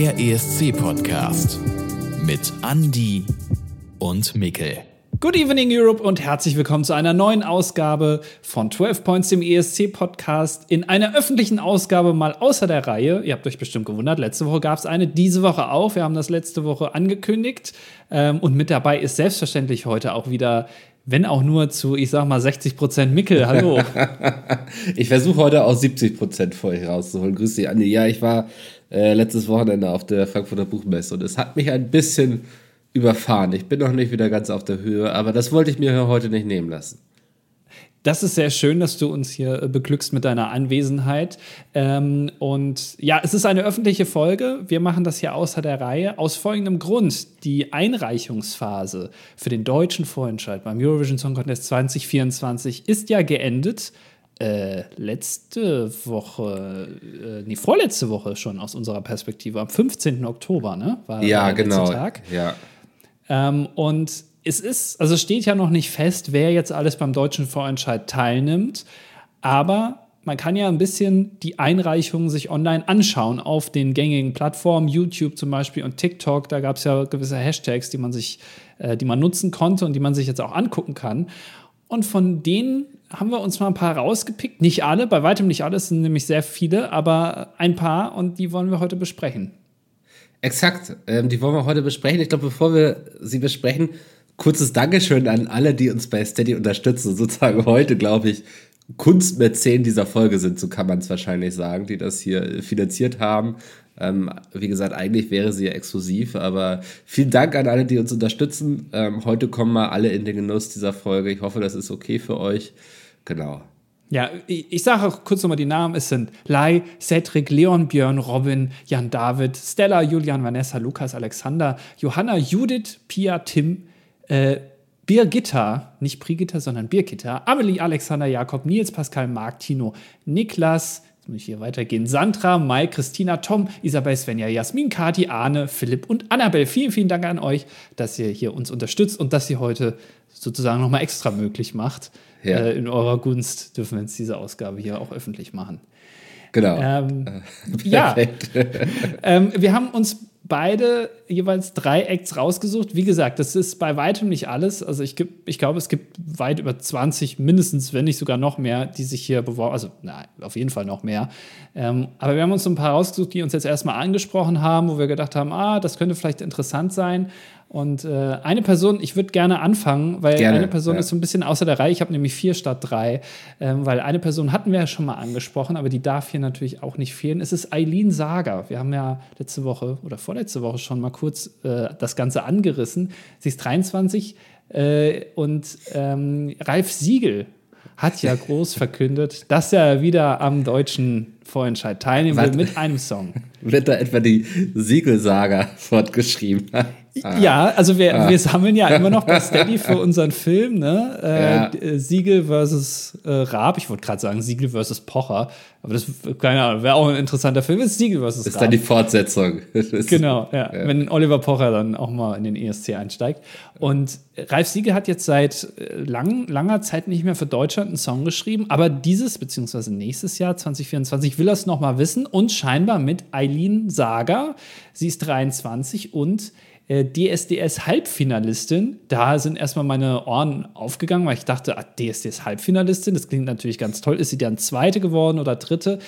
Der ESC-Podcast mit Andy und Mikkel. Good evening Europe und herzlich willkommen zu einer neuen Ausgabe von 12 Points, dem ESC-Podcast. In einer öffentlichen Ausgabe mal außer der Reihe. Ihr habt euch bestimmt gewundert, letzte Woche gab es eine, diese Woche auch. Wir haben das letzte Woche angekündigt. Ähm, und mit dabei ist selbstverständlich heute auch wieder wenn auch nur zu, ich sag mal, 60 Prozent Mickel. Hallo. ich versuche heute auch 70 Prozent vor euch rauszuholen. Grüß dich, Andi. Ja, ich war äh, letztes Wochenende auf der Frankfurter Buchmesse und es hat mich ein bisschen überfahren. Ich bin noch nicht wieder ganz auf der Höhe, aber das wollte ich mir heute nicht nehmen lassen. Das ist sehr schön, dass du uns hier äh, beglückst mit deiner Anwesenheit. Ähm, und ja, es ist eine öffentliche Folge. Wir machen das hier außer der Reihe. Aus folgendem Grund. Die Einreichungsphase für den deutschen Vorentscheid beim Eurovision Song Contest 2024 ist ja geendet. Äh, letzte Woche, äh, nee, vorletzte Woche schon aus unserer Perspektive, am 15. Oktober, ne? War ja, der genau. Tag. Ja. Ähm, und es ist, also steht ja noch nicht fest, wer jetzt alles beim deutschen Vorentscheid teilnimmt, aber man kann ja ein bisschen die Einreichungen sich online anschauen auf den gängigen Plattformen, YouTube zum Beispiel und TikTok. Da gab es ja gewisse Hashtags, die man sich, äh, die man nutzen konnte und die man sich jetzt auch angucken kann. Und von denen haben wir uns mal ein paar rausgepickt. Nicht alle, bei weitem nicht alle, es sind nämlich sehr viele, aber ein paar und die wollen wir heute besprechen. Exakt, ähm, die wollen wir heute besprechen. Ich glaube, bevor wir sie besprechen, kurzes Dankeschön an alle, die uns bei Steady unterstützen. Sozusagen heute, glaube ich, Kunstmäzen dieser Folge sind, so kann man es wahrscheinlich sagen, die das hier finanziert haben. Ähm, wie gesagt, eigentlich wäre sie ja exklusiv, aber vielen Dank an alle, die uns unterstützen. Ähm, heute kommen mal alle in den Genuss dieser Folge. Ich hoffe, das ist okay für euch. Genau. Ja, ich, ich sage auch kurz nochmal die Namen. Es sind Lai, Cedric, Leon, Björn, Robin, Jan David, Stella, Julian, Vanessa, Lukas, Alexander, Johanna, Judith, Pia, Tim, äh, Birgitta, nicht Brigitta, sondern Birgitta, Amelie, Alexander, Jakob, Nils, Pascal, Marc, Tino, Niklas, muss ich hier weitergehen, Sandra, Mai, Christina, Tom, Isabel, Svenja, Jasmin, Kati, Arne, Philipp und Annabel. Vielen, vielen Dank an euch, dass ihr hier uns unterstützt und dass ihr heute sozusagen nochmal extra möglich macht. Ja. Äh, in eurer Gunst dürfen wir jetzt diese Ausgabe hier auch öffentlich machen. Genau. Ähm, ja, ähm, wir haben uns beide jeweils drei Acts rausgesucht. Wie gesagt, das ist bei weitem nicht alles. Also ich, ich glaube, es gibt weit über 20, mindestens, wenn nicht sogar noch mehr, die sich hier beworben, also nein, auf jeden Fall noch mehr. Ähm, aber wir haben uns so ein paar rausgesucht, die uns jetzt erstmal angesprochen haben, wo wir gedacht haben, ah, das könnte vielleicht interessant sein. Und äh, eine Person, ich würde gerne anfangen, weil gerne, eine Person ja. ist so ein bisschen außer der Reihe. Ich habe nämlich vier statt drei, ähm, weil eine Person hatten wir ja schon mal angesprochen, aber die darf hier natürlich auch nicht fehlen. Es ist Eileen Sager. Wir haben ja letzte Woche oder vorletzte Woche schon mal kurz äh, das Ganze angerissen. Sie ist 23 äh, und ähm, Ralf Siegel hat ja groß verkündet, dass er wieder am deutschen Vorentscheid teilnehmen will mit einem Song. Wird da etwa die Siegelsaga fortgeschrieben? Ah. Ja, also wir, ah. wir sammeln ja immer noch bei Steady für unseren Film, ne? Äh, ja. Äh, Siegel versus äh, Raab. Ich wollte gerade sagen Siegel versus Pocher, aber das keine Ahnung, wäre auch ein interessanter Film. Ist Siegel versus Raab. Ist dann die Fortsetzung. genau, ja. ja. Wenn Oliver Pocher dann auch mal in den ESC einsteigt. Und Ralf Siegel hat jetzt seit äh, lang, langer Zeit nicht mehr für Deutschland einen Song geschrieben, aber dieses beziehungsweise nächstes Jahr 2024 will er es noch mal wissen und scheinbar mit Eileen Sager. Sie ist 23 und äh, DSDS-Halbfinalistin. Da sind erstmal meine Ohren aufgegangen, weil ich dachte, ah, DSDS-Halbfinalistin, das klingt natürlich ganz toll. Ist sie dann Zweite geworden oder Dritte?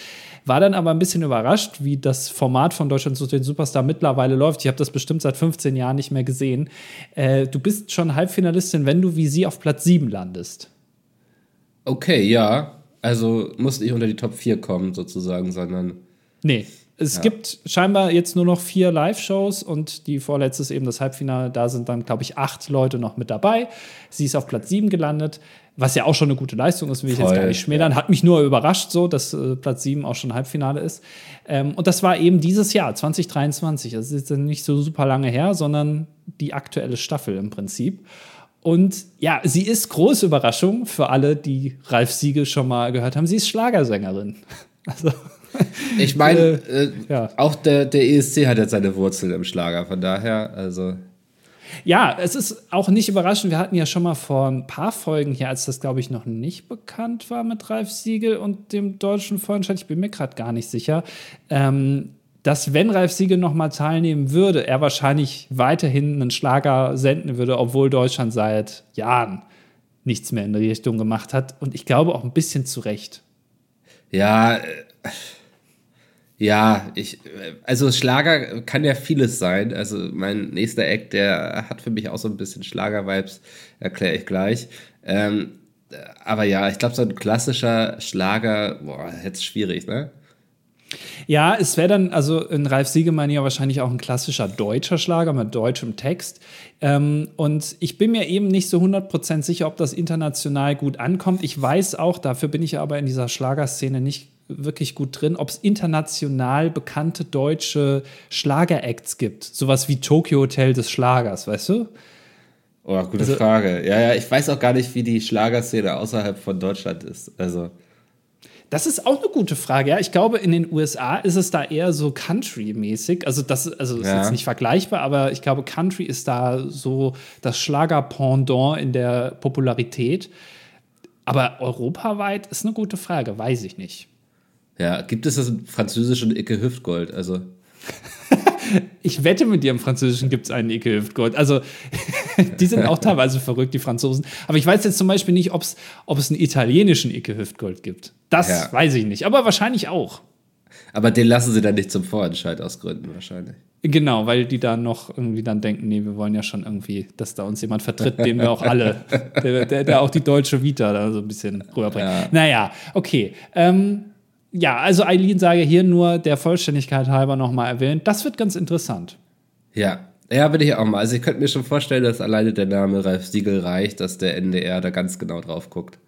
War dann aber ein bisschen überrascht, wie das Format von Deutschland zu den Superstar mittlerweile läuft. Ich habe das bestimmt seit 15 Jahren nicht mehr gesehen. Äh, du bist schon Halbfinalistin, wenn du wie sie auf Platz 7 landest. Okay, ja. Also muss nicht unter die Top 4 kommen, sozusagen, sondern. Nee, es ja. gibt scheinbar jetzt nur noch vier Live-Shows und die vorletzte ist eben das Halbfinale. Da sind dann, glaube ich, acht Leute noch mit dabei. Sie ist auf Platz sieben gelandet, was ja auch schon eine gute Leistung ist, will Voll, ich jetzt gar nicht schmälern. Ja. Hat mich nur überrascht, so, dass äh, Platz sieben auch schon Halbfinale ist. Ähm, und das war eben dieses Jahr, 2023. Das ist jetzt nicht so super lange her, sondern die aktuelle Staffel im Prinzip. Und ja, sie ist große Überraschung für alle, die Ralf Siegel schon mal gehört haben. Sie ist Schlagersängerin. Also ich meine, äh, äh, ja. auch der, der ESC hat jetzt seine Wurzel im Schlager, von daher, also. Ja, es ist auch nicht überraschend. Wir hatten ja schon mal vor ein paar Folgen hier, als das, glaube ich, noch nicht bekannt war mit Ralf Siegel und dem deutschen Vorentscheid, ich bin mir gerade gar nicht sicher, ähm, dass wenn Ralf Siegel nochmal teilnehmen würde, er wahrscheinlich weiterhin einen Schlager senden würde, obwohl Deutschland seit Jahren nichts mehr in die Richtung gemacht hat. Und ich glaube auch ein bisschen zu Recht. Ja, äh, ja, ich, also Schlager kann ja vieles sein. Also mein nächster Act, der hat für mich auch so ein bisschen Schlager-Vibes, erkläre ich gleich. Ähm, aber ja, ich glaube, so ein klassischer Schlager, boah, jetzt schwierig, ne? Ja, es wäre dann, also in Ralf Siegemann ja wahrscheinlich auch ein klassischer deutscher Schlager mit deutschem Text. Ähm, und ich bin mir eben nicht so 100% sicher, ob das international gut ankommt. Ich weiß auch, dafür bin ich aber in dieser Schlagerszene nicht wirklich gut drin, ob es international bekannte deutsche Schlageracts gibt. Sowas wie Tokyo Hotel des Schlagers, weißt du? Oh, gute also, Frage. Ja, ja, ich weiß auch gar nicht, wie die Schlagerszene außerhalb von Deutschland ist. Also. Das ist auch eine gute Frage. Ja, ich glaube, in den USA ist es da eher so Country-mäßig. Also, das also ist ja. jetzt nicht vergleichbar, aber ich glaube, Country ist da so das Schlager-Pendant in der Popularität. Aber europaweit ist eine gute Frage, weiß ich nicht. Ja, gibt es das französischen Icke Hüftgold? Also. ich wette mit dir, im Französischen gibt es einen Icke Hüftgold. Also, die sind auch teilweise verrückt, die Franzosen. Aber ich weiß jetzt zum Beispiel nicht, ob es einen italienischen Icke Hüftgold gibt. Das ja. weiß ich nicht, aber wahrscheinlich auch. Aber den lassen sie dann nicht zum Vorentscheid ausgründen, wahrscheinlich. Genau, weil die da noch irgendwie dann denken, nee, wir wollen ja schon irgendwie, dass da uns jemand vertritt, den wir auch alle, der, der, der, auch die deutsche Vita da so ein bisschen rüberbringt. Ja. Naja, okay. Ähm, ja, also Eileen sage hier nur der Vollständigkeit halber nochmal erwähnt. Das wird ganz interessant. Ja, ja, bin ich auch mal. Also ich könnte mir schon vorstellen, dass alleine der Name Ralf Siegel reicht, dass der NDR da ganz genau drauf guckt.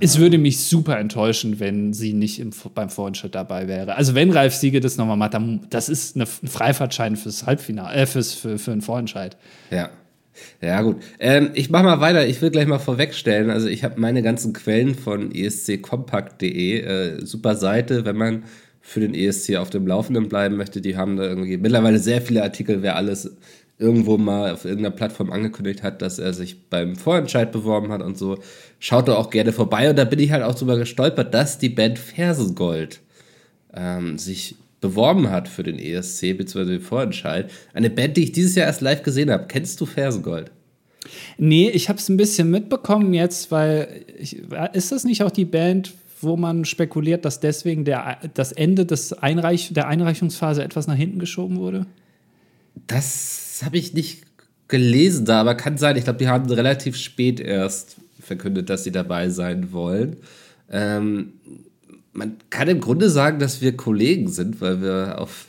Es würde mich super enttäuschen, wenn sie nicht im, beim Vorentscheid dabei wäre. Also wenn Ralf Siegel das nochmal macht, dann das ist eine, ein Freifahrtschein fürs Halbfinale, äh, fürs, für, für einen Vorentscheid. Ja. Ja, gut. Ähm, ich mache mal weiter. Ich will gleich mal vorwegstellen. Also, ich habe meine ganzen Quellen von esckompakt.de. Äh, super Seite, wenn man für den ESC auf dem Laufenden bleiben möchte. Die haben da irgendwie mittlerweile sehr viele Artikel, wer alles irgendwo mal auf irgendeiner Plattform angekündigt hat, dass er sich beim Vorentscheid beworben hat und so. Schaut da auch gerne vorbei. Und da bin ich halt auch drüber gestolpert, dass die Band Fersengold ähm, sich beworben hat für den ESC bzw. den Vorentscheid. Eine Band, die ich dieses Jahr erst live gesehen habe. Kennst du Fersengold? Nee, ich habe es ein bisschen mitbekommen jetzt, weil ich, ist das nicht auch die Band, wo man spekuliert, dass deswegen der, das Ende des Einreich, der Einreichungsphase etwas nach hinten geschoben wurde? Das habe ich nicht gelesen da, aber kann sein. Ich glaube, die haben relativ spät erst verkündet, dass sie dabei sein wollen. Ähm, man kann im Grunde sagen, dass wir Kollegen sind, weil wir auf,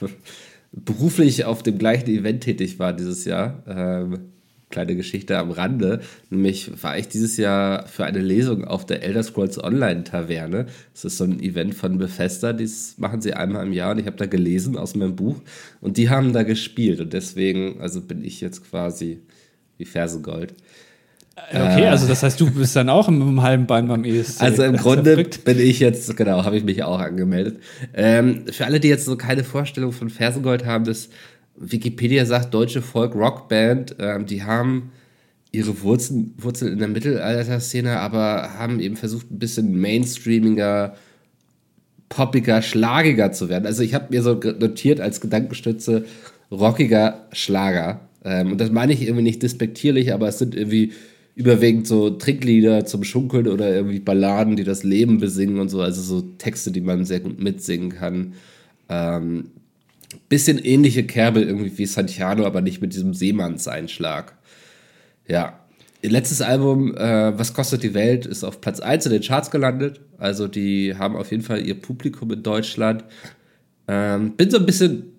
beruflich auf dem gleichen Event tätig waren dieses Jahr. Ähm, kleine Geschichte am Rande. Nämlich war ich dieses Jahr für eine Lesung auf der Elder Scrolls Online Taverne. Das ist so ein Event von Bethesda, das machen sie einmal im Jahr und ich habe da gelesen aus meinem Buch und die haben da gespielt und deswegen, also bin ich jetzt quasi wie Fersengold. Okay, äh, also das heißt, du bist dann auch im, im halben Bein beim ESC. Also im Grunde bin ich jetzt, genau, habe ich mich auch angemeldet. Ähm, für alle, die jetzt so keine Vorstellung von Fersengold haben, das Wikipedia sagt, deutsche Folk-Rock-Band, ähm, die haben ihre Wurzeln, Wurzeln in der Mittelalter-Szene, aber haben eben versucht, ein bisschen mainstreamiger, poppiger, schlagiger zu werden. Also ich habe mir so notiert als Gedankenstütze rockiger Schlager. Ähm, und das meine ich irgendwie nicht despektierlich, aber es sind irgendwie überwiegend so Tricklieder zum Schunkeln oder irgendwie Balladen, die das Leben besingen und so, also so Texte, die man sehr gut mitsingen kann. Ähm, bisschen ähnliche Kerbe irgendwie wie Santiano, aber nicht mit diesem Seemannseinschlag. Ja. Ihr letztes Album, äh, Was kostet die Welt, ist auf Platz 1 in den Charts gelandet. Also die haben auf jeden Fall ihr Publikum in Deutschland. Ähm, bin so ein bisschen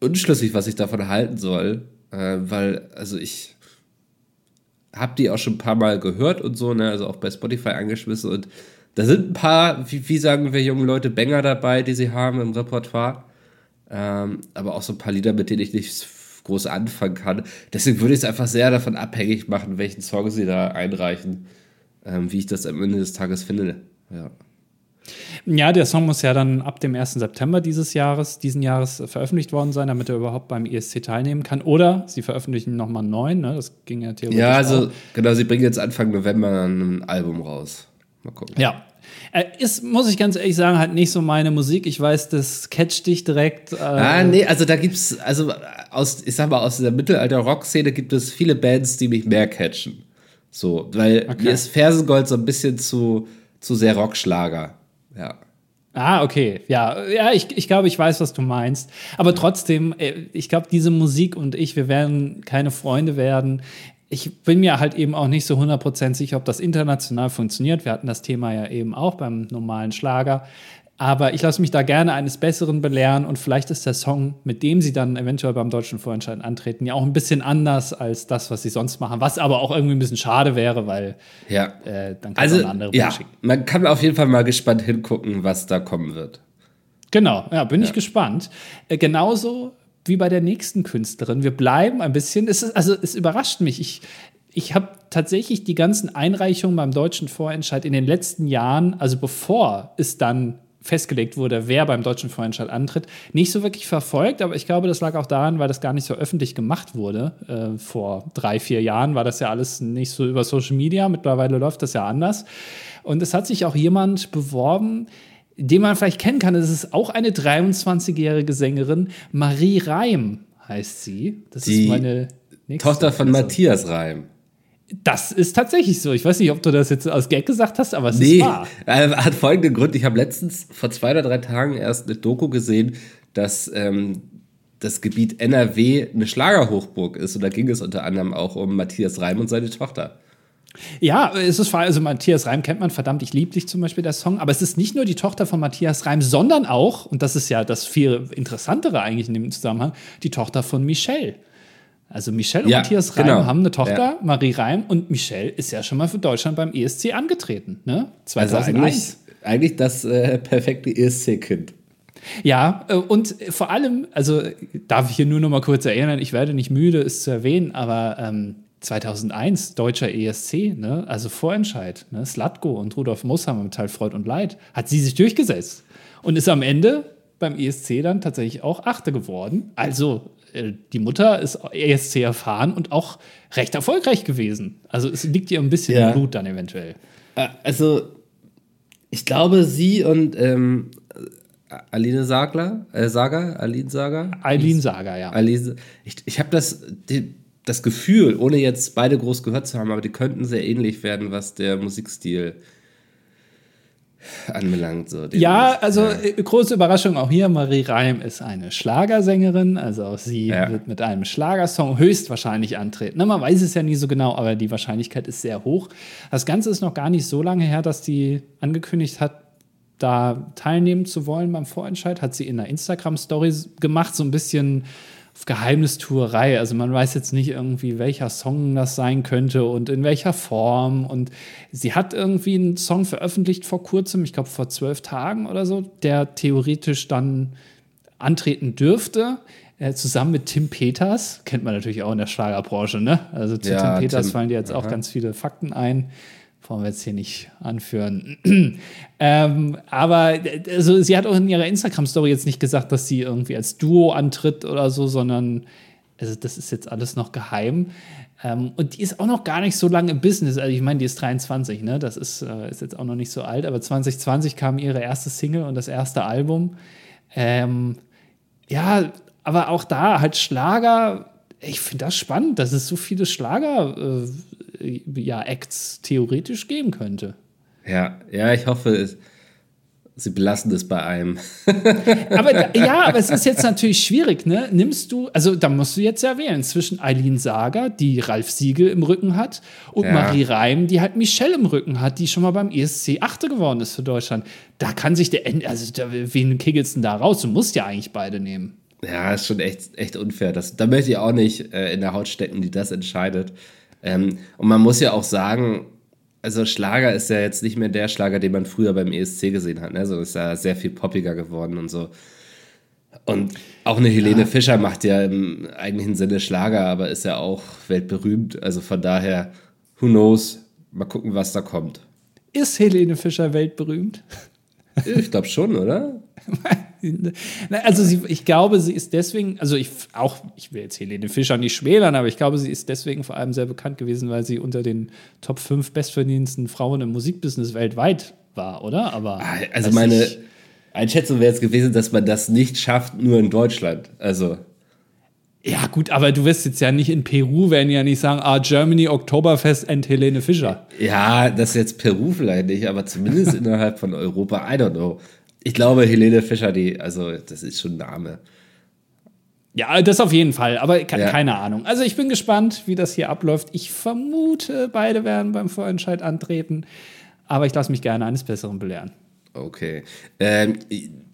unschlüssig, was ich davon halten soll, äh, weil, also ich habe die auch schon ein paar Mal gehört und so, ne? also auch bei Spotify angeschmissen. Und da sind ein paar, wie, wie sagen wir jungen Leute, Banger dabei, die sie haben im Repertoire. Ähm, aber auch so ein paar Lieder, mit denen ich nicht groß anfangen kann. Deswegen würde ich es einfach sehr davon abhängig machen, welchen Song sie da einreichen, ähm, wie ich das am Ende des Tages finde. Ja. Ja, der Song muss ja dann ab dem 1. September dieses Jahres, diesen Jahres veröffentlicht worden sein, damit er überhaupt beim ESC teilnehmen kann. Oder sie veröffentlichen nochmal einen neuen, ne? das ging ja theoretisch Ja, also auch. genau, sie bringen jetzt Anfang November ein Album raus. Mal gucken. Ja, Äh, ist, muss ich ganz ehrlich sagen, halt nicht so meine Musik. Ich weiß, das catcht dich direkt. Äh ah, nee, also da gibt's, also aus, ich sag mal, aus der Mittelalter-Rock-Szene gibt es viele Bands, die mich mehr catchen. So, weil okay. mir ist Fersengold so ein bisschen zu, zu sehr Rockschlager. Ja. Ah, okay. Ja, ja ich, ich glaube, ich weiß, was du meinst. Aber trotzdem, äh, ich glaube, diese Musik und ich, wir werden keine Freunde werden. Ich bin mir halt eben auch nicht so 100% sicher, ob das international funktioniert. Wir hatten das Thema ja eben auch beim normalen Schlager. Aber ich lasse mich da gerne eines Besseren belehren und vielleicht ist der Song, mit dem sie dann eventuell beim deutschen Vorentscheid antreten, ja auch ein bisschen anders als das, was sie sonst machen. Was aber auch irgendwie ein bisschen schade wäre, weil ja. äh, dann kann also, man andere ja, schicken. Man kann auf jeden Fall mal gespannt hingucken, was da kommen wird. Genau, ja, bin ja. ich gespannt. Äh, genauso wie bei der nächsten Künstlerin. Wir bleiben ein bisschen, es ist, also es überrascht mich. Ich, ich habe tatsächlich die ganzen Einreichungen beim deutschen Vorentscheid in den letzten Jahren, also bevor es dann festgelegt wurde, wer beim deutschen Vorentscheid antritt, nicht so wirklich verfolgt. Aber ich glaube, das lag auch daran, weil das gar nicht so öffentlich gemacht wurde. Äh, vor drei, vier Jahren war das ja alles nicht so über Social Media. Mittlerweile läuft das ja anders. Und es hat sich auch jemand beworben, den man vielleicht kennen kann. Es ist auch eine 23-jährige Sängerin. Marie Reim heißt sie. Das Die ist meine Tochter von Matthias Reim. Das ist tatsächlich so. Ich weiß nicht, ob du das jetzt aus Gag gesagt hast, aber es nee, ist wahr. Äh, hat folgenden Grund. Ich habe letztens vor zwei oder drei Tagen erst eine Doku gesehen, dass ähm, das Gebiet NRW eine Schlagerhochburg ist. Und da ging es unter anderem auch um Matthias Reim und seine Tochter. Ja, es ist also Matthias Reim kennt man verdammt, ich liebe dich zum Beispiel der Song, aber es ist nicht nur die Tochter von Matthias Reim, sondern auch, und das ist ja das viel interessantere eigentlich in dem Zusammenhang, die Tochter von Michelle. Also Michelle und ja, Matthias Reim genau. haben eine Tochter, ja. Marie Reim, und Michelle ist ja schon mal für Deutschland beim ESC angetreten, ne? 2001. Also eigentlich, eigentlich das äh, perfekte ESC-Kind. Ja, äh, und vor allem, also darf ich hier nur noch mal kurz erinnern, ich werde nicht müde, es zu erwähnen, aber ähm, 2001, deutscher ESC, ne? also Vorentscheid, ne? Slatko und Rudolf Mooshammer mit Teil Freud und Leid, hat sie sich durchgesetzt und ist am Ende beim ESC dann tatsächlich auch Achte geworden. Also äh, die Mutter ist ESC erfahren und auch recht erfolgreich gewesen. Also es liegt ihr ein bisschen ja. im Blut dann eventuell. Äh, also ich glaube, sie und ähm, Aline Sagler, äh, Sager, Aline Sager? Aline Sager, ja. Aline, ich ich habe das, die, das Gefühl, ohne jetzt beide groß gehört zu haben, aber die könnten sehr ähnlich werden, was der Musikstil anbelangt. So ja, also ja. Äh, große Überraschung auch hier. Marie Reim ist eine Schlagersängerin, also auch sie ja. wird mit einem Schlagersong höchstwahrscheinlich antreten. Na, man weiß es ja nie so genau, aber die Wahrscheinlichkeit ist sehr hoch. Das Ganze ist noch gar nicht so lange her, dass die angekündigt hat, da teilnehmen zu wollen beim Vorentscheid. Hat sie in einer Instagram-Story gemacht, so ein bisschen auf Geheimnistuerei. Also man weiß jetzt nicht irgendwie, welcher Song das sein könnte und in welcher Form. Und sie hat irgendwie einen Song veröffentlicht vor kurzem, ich glaube vor zwölf Tagen oder so, der theoretisch dann antreten dürfte. Äh, zusammen mit Tim Peters, kennt man natürlich auch in der Schlagerbranche, ne? Also zu ja, Tim Peters Tim. fallen dir jetzt Aha. auch ganz viele Fakten ein wollen wir jetzt hier nicht anführen. ähm, aber also, sie hat auch in ihrer Instagram-Story jetzt nicht gesagt, dass sie irgendwie als Duo antritt oder so, sondern also das ist jetzt alles noch geheim. Ähm, und die ist auch noch gar nicht so lange im Business. Also ich meine, die ist 23, ne? Das ist, äh, ist jetzt auch noch nicht so alt, aber 2020 kam ihre erste Single und das erste Album. Ähm, ja, aber auch da halt Schlager. Ich finde das spannend, dass es so viele Schlager äh, ja, Acts theoretisch geben könnte. Ja, ja, ich hoffe, es, sie belassen das bei einem. aber ja, aber es ist jetzt natürlich schwierig, ne? Nimmst du, also da musst du jetzt ja wählen zwischen Eileen Sager, die Ralf Siegel im Rücken hat, und ja. Marie Reim, die halt Michelle im Rücken hat, die schon mal beim ESC Achte geworden ist für Deutschland. Da kann sich der, also da, wen kickelst du denn da raus? Du musst ja eigentlich beide nehmen. Ja, ist schon echt, echt unfair. Das, da möchte ich auch nicht äh, in der Haut stecken, die das entscheidet. Ähm, und man muss ja auch sagen, also Schlager ist ja jetzt nicht mehr der Schlager, den man früher beim ESC gesehen hat. Ne? Also ist ja sehr viel poppiger geworden und so. Und auch eine Helene ja. Fischer macht ja im eigentlichen Sinne Schlager, aber ist ja auch weltberühmt. Also von daher, who knows? Mal gucken, was da kommt. Ist Helene Fischer weltberühmt? Ich glaube schon, oder? also sie, ich glaube, sie ist deswegen, also ich auch, ich will jetzt Helene Fischer nicht schmälern, aber ich glaube, sie ist deswegen vor allem sehr bekannt gewesen, weil sie unter den Top 5 bestverdienendsten Frauen im Musikbusiness weltweit war, oder? Aber ah, also meine Einschätzung wäre jetzt gewesen, dass man das nicht schafft, nur in Deutschland. Also ja, gut, aber du wirst jetzt ja nicht in Peru, werden ja nicht sagen, ah, Germany, Oktoberfest and Helene Fischer. Ja, das ist jetzt Peru vielleicht nicht, aber zumindest innerhalb von Europa, I don't know. Ich glaube, Helene Fischer, die, also das ist schon ein Name. Ja, das auf jeden Fall, aber ke ja. keine Ahnung. Also ich bin gespannt, wie das hier abläuft. Ich vermute, beide werden beim Vorentscheid antreten, aber ich lasse mich gerne eines Besseren belehren. Okay. Ähm,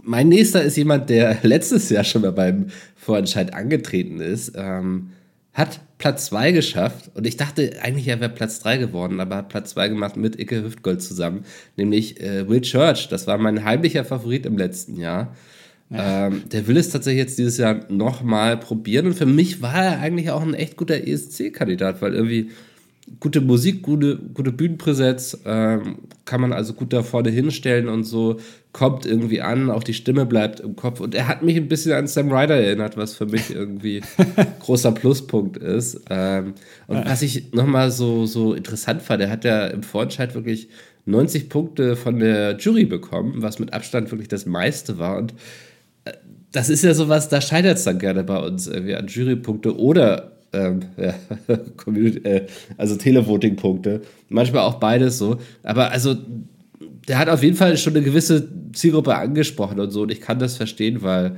mein nächster ist jemand, der letztes Jahr schon mal beim Vorentscheid angetreten ist. Ähm, hat Platz 2 geschafft und ich dachte eigentlich, er wäre Platz 3 geworden, aber hat Platz 2 gemacht mit Icke Hüftgold zusammen, nämlich äh, Will Church. Das war mein heimlicher Favorit im letzten Jahr. Ja. Ähm, der will es tatsächlich jetzt dieses Jahr nochmal probieren und für mich war er eigentlich auch ein echt guter ESC-Kandidat, weil irgendwie gute Musik, gute, gute Bühnenpräsenz, ähm, kann man also gut da vorne hinstellen und so, kommt irgendwie an, auch die Stimme bleibt im Kopf. Und er hat mich ein bisschen an Sam Ryder erinnert, was für mich irgendwie großer Pluspunkt ist. Ähm, und was ich nochmal so, so interessant fand, er hat ja im Vorentscheid wirklich 90 Punkte von der Jury bekommen, was mit Abstand wirklich das meiste war. Und äh, das ist ja sowas, da scheitert es dann gerne bei uns irgendwie an Jurypunkte oder ähm, ja, äh, also Televoting-Punkte. Manchmal auch beides so. Aber also, der hat auf jeden Fall schon eine gewisse Zielgruppe angesprochen und so. Und ich kann das verstehen, weil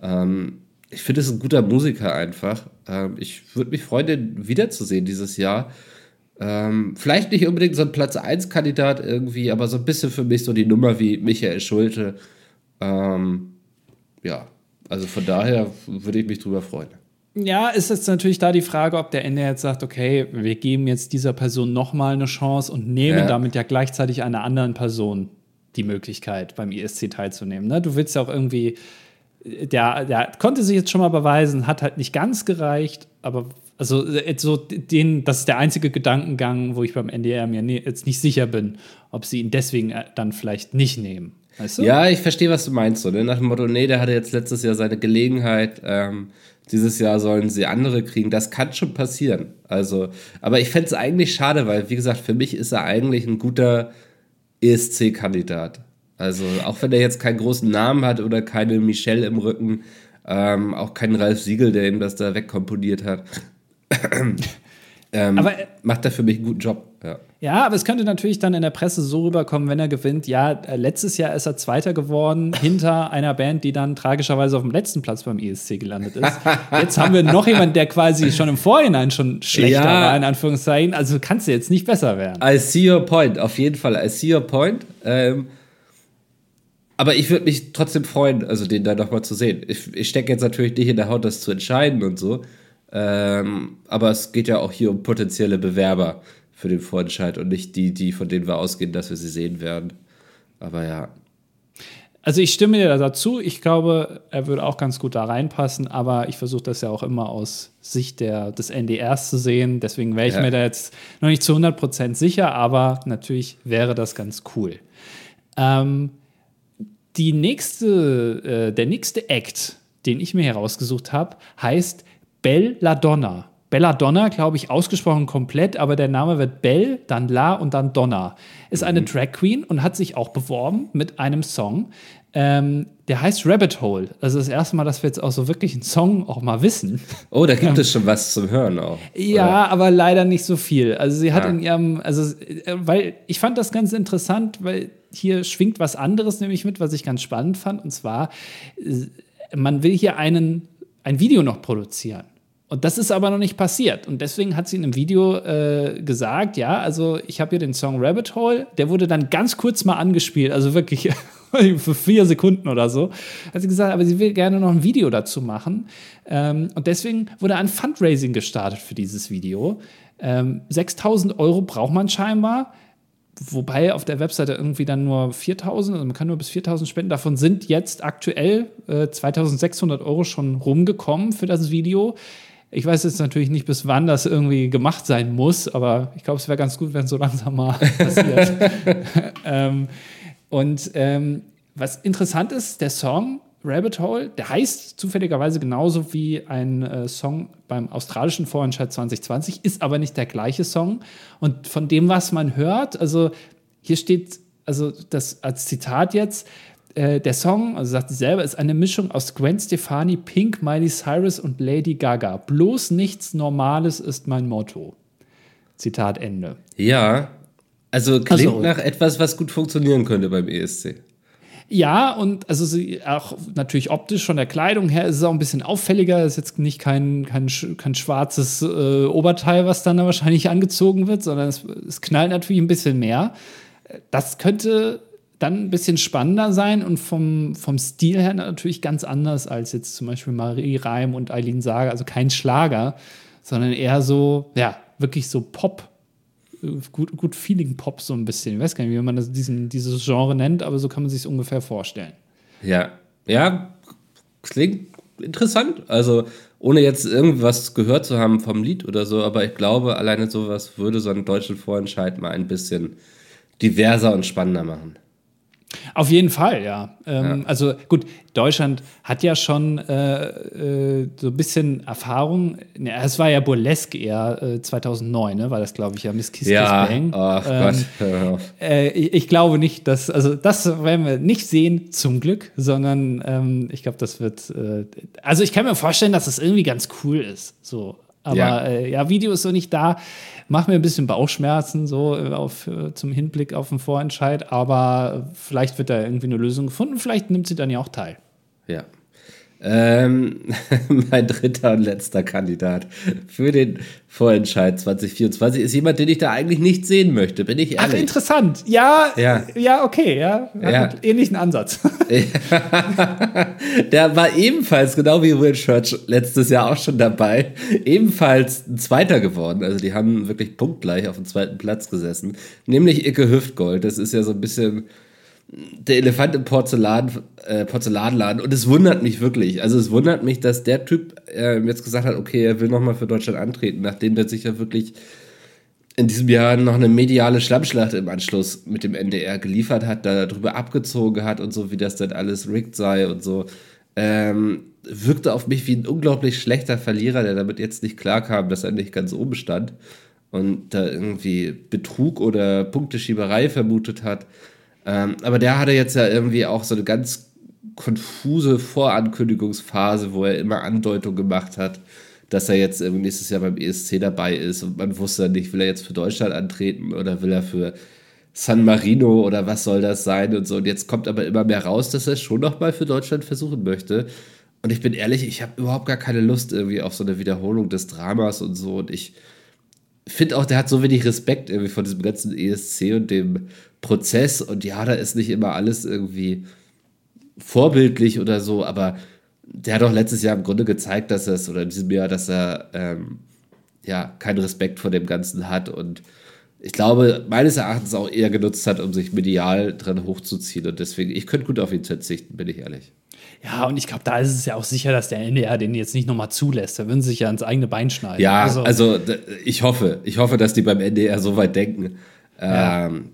ähm, ich finde, es ein guter Musiker einfach. Ähm, ich würde mich freuen, den wiederzusehen dieses Jahr. Ähm, vielleicht nicht unbedingt so ein Platz 1-Kandidat irgendwie, aber so ein bisschen für mich so die Nummer wie Michael Schulte. Ähm, ja, also von daher würde ich mich drüber freuen. Ja, ist jetzt natürlich da die Frage, ob der Ende jetzt sagt, okay, wir geben jetzt dieser Person nochmal eine Chance und nehmen ja. damit ja gleichzeitig einer anderen Person die Möglichkeit, beim ESC teilzunehmen. Ne? Du willst ja auch irgendwie, der, der konnte sich jetzt schon mal beweisen, hat halt nicht ganz gereicht, aber also so den, das ist der einzige Gedankengang, wo ich beim NDR mir ne, jetzt nicht sicher bin, ob sie ihn deswegen äh, dann vielleicht nicht nehmen. Weißt du? Ja, ich verstehe, was du meinst. So, ne? Nach dem Motto, nee, der hatte jetzt letztes Jahr seine Gelegenheit. Ähm, dieses Jahr sollen sie andere kriegen. Das kann schon passieren. Also, aber ich fände es eigentlich schade, weil, wie gesagt, für mich ist er eigentlich ein guter ESC-Kandidat. Also, auch wenn er jetzt keinen großen Namen hat oder keine Michelle im Rücken, ähm, auch keinen Ralf Siegel, der ihm das da wegkomponiert hat. ähm, aber, macht er für mich einen guten Job. Ja. ja, aber es könnte natürlich dann in der Presse so rüberkommen, wenn er gewinnt. Ja, äh, letztes Jahr ist er Zweiter geworden hinter einer Band, die dann tragischerweise auf dem letzten Platz beim ESC gelandet ist. Jetzt haben wir noch jemanden, der quasi schon im Vorhinein schon schlechter ja. war, in Anführungszeichen. Also kannst du jetzt nicht besser werden. I see your point, auf jeden Fall. I see your point. Ähm, aber ich würde mich trotzdem freuen, also den da nochmal zu sehen. Ich, ich stecke jetzt natürlich nicht in der Haut, das zu entscheiden und so. Ähm, aber es geht ja auch hier um potenzielle Bewerber für den Vorentscheid und nicht die, die von denen wir ausgehen, dass wir sie sehen werden. Aber ja. Also ich stimme dir dazu. Ich glaube, er würde auch ganz gut da reinpassen, aber ich versuche das ja auch immer aus Sicht der, des NDRs zu sehen. Deswegen wäre ich ja. mir da jetzt noch nicht zu 100% sicher, aber natürlich wäre das ganz cool. Ähm, die nächste, äh, der nächste Act, den ich mir herausgesucht habe, heißt Belladonna. Belladonna, glaube ich, ausgesprochen komplett, aber der Name wird Bell, dann La und dann Donna. Ist eine mhm. Drag Queen und hat sich auch beworben mit einem Song. Ähm, der heißt Rabbit Hole. Also das erste Mal, dass wir jetzt auch so wirklich einen Song auch mal wissen. Oh, da gibt es schon was zum Hören auch. Ja, oder? aber leider nicht so viel. Also sie hat ja. in ihrem, also weil ich fand das ganz interessant, weil hier schwingt was anderes nämlich mit, was ich ganz spannend fand. Und zwar, äh, man will hier einen, ein Video noch produzieren. Und das ist aber noch nicht passiert. Und deswegen hat sie in einem Video äh, gesagt, ja, also ich habe hier den Song Rabbit Hole, der wurde dann ganz kurz mal angespielt, also wirklich für vier Sekunden oder so. Hat sie gesagt, aber sie will gerne noch ein Video dazu machen. Ähm, und deswegen wurde ein Fundraising gestartet für dieses Video. Ähm, 6000 Euro braucht man scheinbar. Wobei auf der Webseite irgendwie dann nur 4000, also man kann nur bis 4000 spenden. Davon sind jetzt aktuell äh, 2600 Euro schon rumgekommen für das Video. Ich weiß jetzt natürlich nicht, bis wann das irgendwie gemacht sein muss, aber ich glaube, es wäre ganz gut, wenn es so langsam mal passiert. ähm, und ähm, was interessant ist, der Song Rabbit Hole, der heißt zufälligerweise genauso wie ein äh, Song beim australischen Vorentscheid 2020, ist aber nicht der gleiche Song. Und von dem, was man hört, also hier steht also das als Zitat jetzt, äh, der Song, also sagt sie selber, ist eine Mischung aus Gwen Stefani, Pink, Miley Cyrus und Lady Gaga. Bloß nichts Normales ist mein Motto. Zitat Ende. Ja, also klingt also, nach etwas, was gut funktionieren könnte beim ESC. Ja, und also sie auch natürlich optisch von der Kleidung her ist es auch ein bisschen auffälliger. Ist jetzt nicht kein, kein, kein schwarzes äh, Oberteil, was dann da wahrscheinlich angezogen wird, sondern es, es knallt natürlich ein bisschen mehr. Das könnte dann ein bisschen spannender sein und vom, vom Stil her natürlich ganz anders als jetzt zum Beispiel Marie Reim und Eileen Sager. Also kein Schlager, sondern eher so, ja, wirklich so Pop. Gut, gut Feeling-Pop so ein bisschen. Ich weiß gar nicht, wie man das, diesen, dieses Genre nennt, aber so kann man sich es ungefähr vorstellen. Ja, ja, klingt interessant. Also, ohne jetzt irgendwas gehört zu haben vom Lied oder so, aber ich glaube, alleine sowas würde so einen deutschen Vorentscheid mal ein bisschen diverser und spannender machen. Auf jeden Fall, ja. Ähm, ja. Also gut, Deutschland hat ja schon äh, äh, so ein bisschen Erfahrung. Es war ja burlesque eher äh, 2009, ne? war das, glaube ich, ja Miss Kiss ja. Kiss Bang. Ach ähm, Gott. Äh, ich, ich, glaube nicht, dass, also das werden wir nicht sehen, zum Glück, sondern ähm, ich glaube, das wird, äh, also ich kann mir vorstellen, dass das irgendwie ganz cool ist. So. Aber ja, äh, ja Video ist so nicht da macht mir ein bisschen Bauchschmerzen so äh, auf, äh, zum Hinblick auf den Vorentscheid, aber vielleicht wird da irgendwie eine Lösung gefunden, vielleicht nimmt sie dann ja auch teil. Ja. Ähm, mein dritter und letzter Kandidat für den Vorentscheid 2024 ist jemand, den ich da eigentlich nicht sehen möchte, bin ich ehrlich. Ach, interessant. Ja, ja, ja okay, ja. ja. ähnlichen Ansatz. Der war ebenfalls, genau wie Will Church letztes Jahr auch schon dabei, ebenfalls ein Zweiter geworden. Also die haben wirklich punktgleich auf dem zweiten Platz gesessen. Nämlich Icke Hüftgold. Das ist ja so ein bisschen der Elefant im Porzellan, äh, Porzellanladen und es wundert mich wirklich. Also es wundert mich, dass der Typ äh, jetzt gesagt hat, okay, er will nochmal für Deutschland antreten, nachdem der sich ja wirklich in diesem Jahr noch eine mediale Schlammschlacht im Anschluss mit dem NDR geliefert hat, da darüber abgezogen hat und so, wie das dann alles rigged sei und so. Ähm, wirkte auf mich wie ein unglaublich schlechter Verlierer, der damit jetzt nicht klarkam, dass er nicht ganz oben stand und da irgendwie Betrug oder Punkteschieberei vermutet hat. Ähm, aber der hatte jetzt ja irgendwie auch so eine ganz konfuse Vorankündigungsphase, wo er immer Andeutung gemacht hat, dass er jetzt nächstes Jahr beim ESC dabei ist und man wusste nicht, will er jetzt für Deutschland antreten oder will er für San Marino oder was soll das sein und so. Und jetzt kommt aber immer mehr raus, dass er schon noch mal für Deutschland versuchen möchte. Und ich bin ehrlich, ich habe überhaupt gar keine Lust irgendwie auf so eine Wiederholung des Dramas und so. Und ich finde auch, der hat so wenig Respekt irgendwie von diesem ganzen ESC und dem Prozess und ja, da ist nicht immer alles irgendwie vorbildlich oder so, aber der hat auch letztes Jahr im Grunde gezeigt, dass er es, oder in diesem Jahr, dass er ähm, ja keinen Respekt vor dem Ganzen hat und ich glaube, meines Erachtens auch eher genutzt hat, um sich medial dran hochzuziehen. Und deswegen, ich könnte gut auf ihn verzichten, bin ich ehrlich. Ja, und ich glaube, da ist es ja auch sicher, dass der NDR den jetzt nicht nochmal zulässt. Da würden sie sich ja ins eigene Bein schneiden. Ja, also, also ich hoffe, ich hoffe, dass die beim NDR so weit denken, ja. ähm,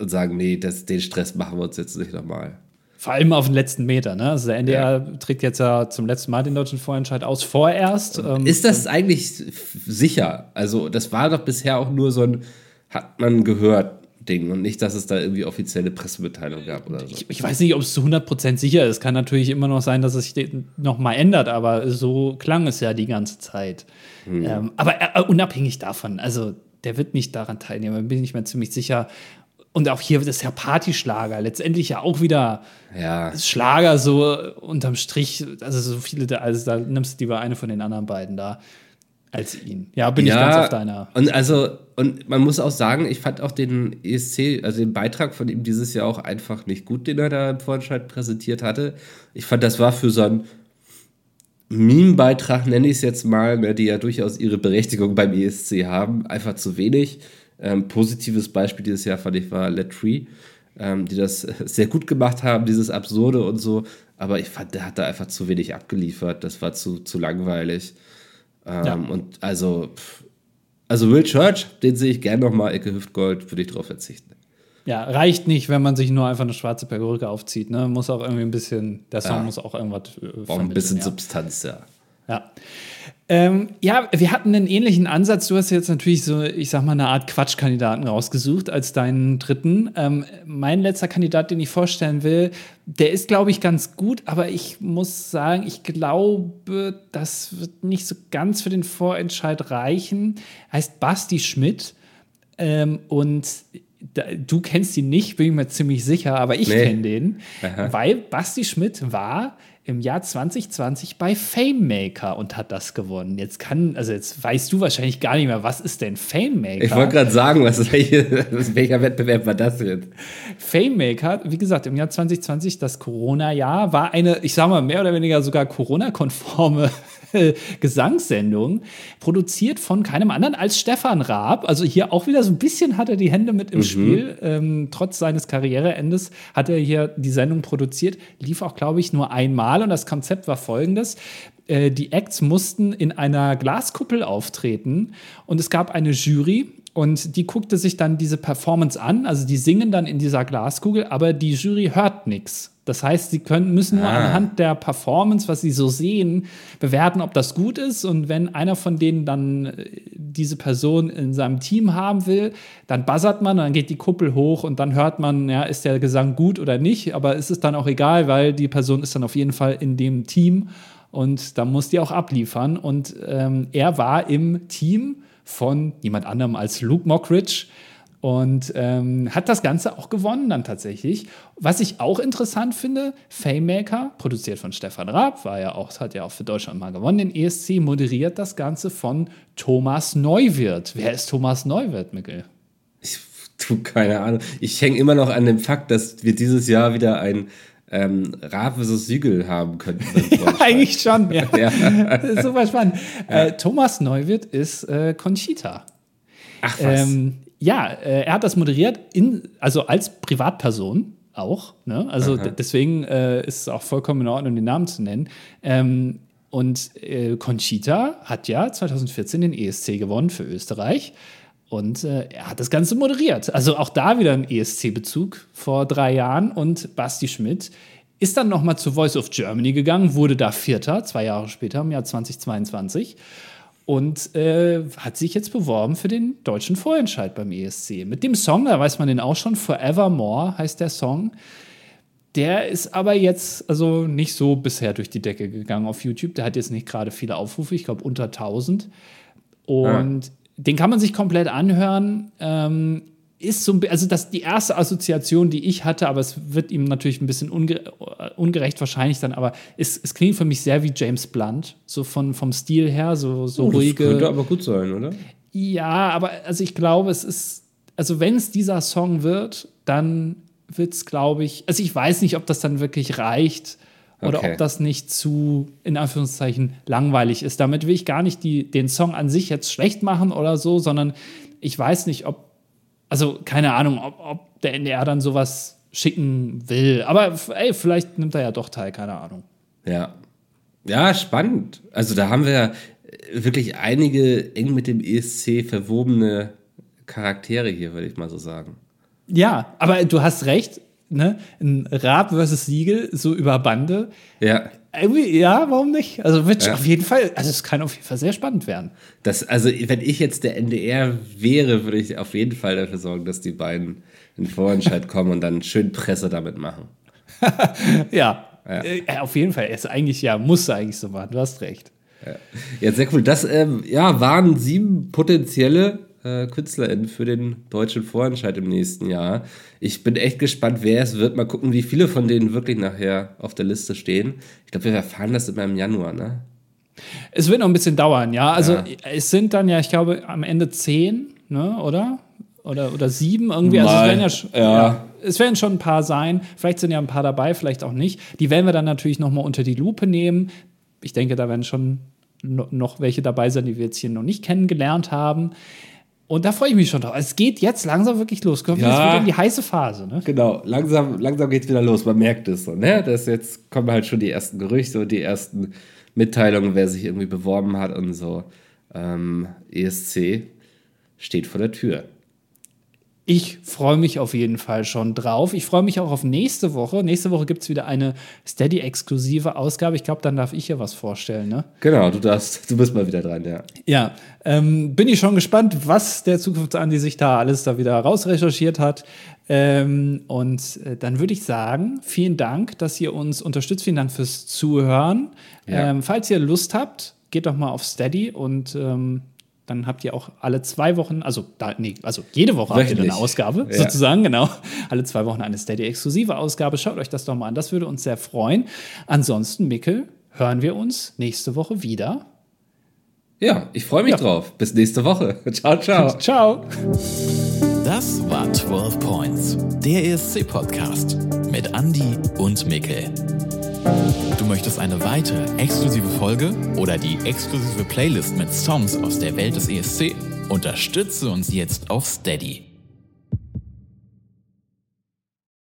und sagen, nee, das, den Stress machen wir uns jetzt nicht nochmal. Vor allem auf den letzten Meter. Ne? Also der NDR ja. trägt jetzt ja zum letzten Mal den deutschen Vorentscheid aus, vorerst. Ähm, ist das eigentlich sicher? Also das war doch bisher auch nur so ein, hat man gehört, Ding und nicht, dass es da irgendwie offizielle Pressemitteilung gab oder so. Ich, ich weiß nicht, ob es zu 100% sicher ist. Kann natürlich immer noch sein, dass es sich nochmal ändert, aber so klang es ja die ganze Zeit. Hm. Ähm, aber äh, unabhängig davon, also der wird nicht daran teilnehmen, bin ich mir ziemlich sicher. Und auch hier wird es ja Partyschlager, letztendlich ja auch wieder ja. Schlager so unterm Strich, also so viele, also da nimmst du lieber eine von den anderen beiden da als ihn. Ja, bin ja, ich ganz auf deiner. Und also, und man muss auch sagen, ich fand auch den ESC, also den Beitrag von ihm dieses Jahr auch einfach nicht gut, den er da im Vorentscheid präsentiert hatte. Ich fand, das war für so einen Meme-Beitrag, nenne ich es jetzt mal, ne, die ja durchaus ihre Berechtigung beim ESC haben, einfach zu wenig. Ähm, positives Beispiel dieses Jahr fand ich war Let Tree, ähm, die das sehr gut gemacht haben, dieses Absurde und so. Aber ich fand, der hat da einfach zu wenig abgeliefert. Das war zu, zu langweilig. Ähm, ja. Und also, also Will Church, den sehe ich gerne nochmal. Ecke Hüftgold, würde ich drauf verzichten. Ja, reicht nicht, wenn man sich nur einfach eine schwarze Perücke aufzieht. Ne? Muss auch irgendwie ein bisschen, der Song ja. muss auch irgendwas äh, Braucht ein bisschen ja. Substanz, ja. Ja. Ähm, ja, wir hatten einen ähnlichen Ansatz. Du hast jetzt natürlich so, ich sag mal, eine Art Quatschkandidaten rausgesucht als deinen dritten. Ähm, mein letzter Kandidat, den ich vorstellen will, der ist, glaube ich, ganz gut, aber ich muss sagen, ich glaube, das wird nicht so ganz für den Vorentscheid reichen. Heißt Basti Schmidt. Ähm, und du kennst ihn nicht, bin ich mir ziemlich sicher, aber ich nee. kenne den, Aha. weil Basti Schmidt war im Jahr 2020 bei Fame Maker und hat das gewonnen. Jetzt kann, also jetzt weißt du wahrscheinlich gar nicht mehr, was ist denn Fame Maker? Ich wollte gerade sagen, was, welche, welcher Wettbewerb war das jetzt? Fame Maker, wie gesagt, im Jahr 2020, das Corona-Jahr, war eine, ich sag mal, mehr oder weniger sogar Corona-konforme Gesangssendung, produziert von keinem anderen als Stefan Raab. Also hier auch wieder so ein bisschen hat er die Hände mit im mhm. Spiel. Ähm, trotz seines Karriereendes hat er hier die Sendung produziert. Lief auch, glaube ich, nur einmal und das Konzept war folgendes äh, die Acts mussten in einer Glaskuppel auftreten und es gab eine Jury und die guckte sich dann diese Performance an, also die singen dann in dieser Glaskugel, aber die Jury hört nichts. Das heißt, sie können, müssen nur ah. anhand der Performance, was sie so sehen, bewerten, ob das gut ist. Und wenn einer von denen dann äh, diese Person in seinem Team haben will, dann buzzert man, dann geht die Kuppel hoch und dann hört man, ja, ist der Gesang gut oder nicht. Aber ist es dann auch egal, weil die Person ist dann auf jeden Fall in dem Team und da muss die auch abliefern. Und ähm, er war im Team von jemand anderem als Luke Mockridge und ähm, hat das Ganze auch gewonnen dann tatsächlich. Was ich auch interessant finde, Faymaker, produziert von Stefan Raab, war ja auch, hat ja auch für Deutschland mal gewonnen, den ESC, moderiert das Ganze von Thomas Neuwirth. Wer ist Thomas Neuwirth, Mikkel? Ich tu keine Ahnung. Ich hänge immer noch an dem Fakt, dass wir dieses Jahr wieder ein ähm, Raab vs. Siegel haben könnten. ja, eigentlich schon, ja. ja. Super spannend. Ja. Äh, Thomas Neuwirth ist äh, Conchita. Ach was. Ähm, ja, äh, er hat das moderiert, in, also als Privatperson auch. Ne? Also deswegen äh, ist es auch vollkommen in Ordnung, den Namen zu nennen. Ähm, und äh, Conchita hat ja 2014 den ESC gewonnen für Österreich. Und äh, er hat das Ganze moderiert. Also auch da wieder ein ESC-Bezug vor drei Jahren. Und Basti Schmidt ist dann nochmal zu Voice of Germany gegangen, wurde da Vierter, zwei Jahre später, im Jahr 2022 und äh, hat sich jetzt beworben für den deutschen Vorentscheid beim ESC. Mit dem Song, da weiß man den auch schon, Forevermore heißt der Song. Der ist aber jetzt also nicht so bisher durch die Decke gegangen auf YouTube. Der hat jetzt nicht gerade viele Aufrufe, ich glaube unter 1000. Und ja. Den kann man sich komplett anhören. Ähm, ist so, also das die erste Assoziation, die ich hatte, aber es wird ihm natürlich ein bisschen unge ungerecht wahrscheinlich dann, aber es, es klingt für mich sehr wie James Blunt, so von, vom Stil her, so, so oh, ruhige. Das könnte aber gut sein, oder? Ja, aber also ich glaube, es ist, also wenn es dieser Song wird, dann wird es, glaube ich, also ich weiß nicht, ob das dann wirklich reicht oder okay. ob das nicht zu, in Anführungszeichen, langweilig ist. Damit will ich gar nicht die, den Song an sich jetzt schlecht machen oder so, sondern ich weiß nicht, ob also keine Ahnung, ob, ob der NDR dann sowas schicken will. Aber ey, vielleicht nimmt er ja doch teil, keine Ahnung. Ja. Ja, spannend. Also da haben wir wirklich einige eng mit dem ESC verwobene Charaktere hier, würde ich mal so sagen. Ja, aber du hast recht, ne? Ein Raab versus Siegel, so über Bande. Ja. Ja, warum nicht? Also wird ja. auf jeden Fall, also es kann auf jeden Fall sehr spannend werden. Das, also, wenn ich jetzt der NDR wäre, würde ich auf jeden Fall dafür sorgen, dass die beiden in Vorentscheid kommen und dann schön Presse damit machen. ja, ja. Äh, auf jeden Fall. Er ist eigentlich, ja, muss eigentlich so machen. Du hast recht. Ja, ja sehr cool. Das ähm, ja, waren sieben potenzielle äh, KünstlerInnen für den deutschen Vorentscheid im nächsten Jahr. Ich bin echt gespannt, wer es wird. Mal gucken, wie viele von denen wirklich nachher auf der Liste stehen. Ich glaube, wir erfahren das immer im Januar, ne? Es wird noch ein bisschen dauern, ja. Also ja. es sind dann ja, ich glaube, am Ende zehn, ne, oder? Oder, oder sieben irgendwie. Mal, also es werden ja, ja. ja, es werden schon ein paar sein. Vielleicht sind ja ein paar dabei, vielleicht auch nicht. Die werden wir dann natürlich nochmal unter die Lupe nehmen. Ich denke, da werden schon noch welche dabei sein, die wir jetzt hier noch nicht kennengelernt haben. Und da freue ich mich schon drauf. Es geht jetzt langsam wirklich los. Kommt ja, jetzt wieder in die heiße Phase. Ne? Genau, langsam, langsam geht es wieder los. Man merkt es so. Ne? Dass jetzt kommen halt schon die ersten Gerüchte und die ersten Mitteilungen, wer sich irgendwie beworben hat und so. Ähm, ESC steht vor der Tür. Ich freue mich auf jeden Fall schon drauf. Ich freue mich auch auf nächste Woche. Nächste Woche gibt es wieder eine Steady-exklusive Ausgabe. Ich glaube, dann darf ich ja was vorstellen. Ne? Genau, du darfst, du bist mal wieder dran, ja. Ja, ähm, bin ich schon gespannt, was der Zukunftsandi sich da alles da wieder rausrecherchiert hat. Ähm, und äh, dann würde ich sagen, vielen Dank, dass ihr uns unterstützt. Vielen Dank fürs Zuhören. Ja. Ähm, falls ihr Lust habt, geht doch mal auf Steady und ähm, dann habt ihr auch alle zwei Wochen, also da, nee, also jede Woche Wöchentlich. habt ihr eine Ausgabe, ja. sozusagen, genau. Alle zwei Wochen eine Steady-exklusive Ausgabe. Schaut euch das doch mal an, das würde uns sehr freuen. Ansonsten, Mickel, hören wir uns nächste Woche wieder. Ja, ich freue mich ja. drauf. Bis nächste Woche. Ciao, ciao. ciao. Das war 12 Points, der ESC-Podcast mit Andy und Mickel. Du möchtest eine weitere exklusive Folge oder die exklusive Playlist mit Songs aus der Welt des ESC? Unterstütze uns jetzt auf Steady.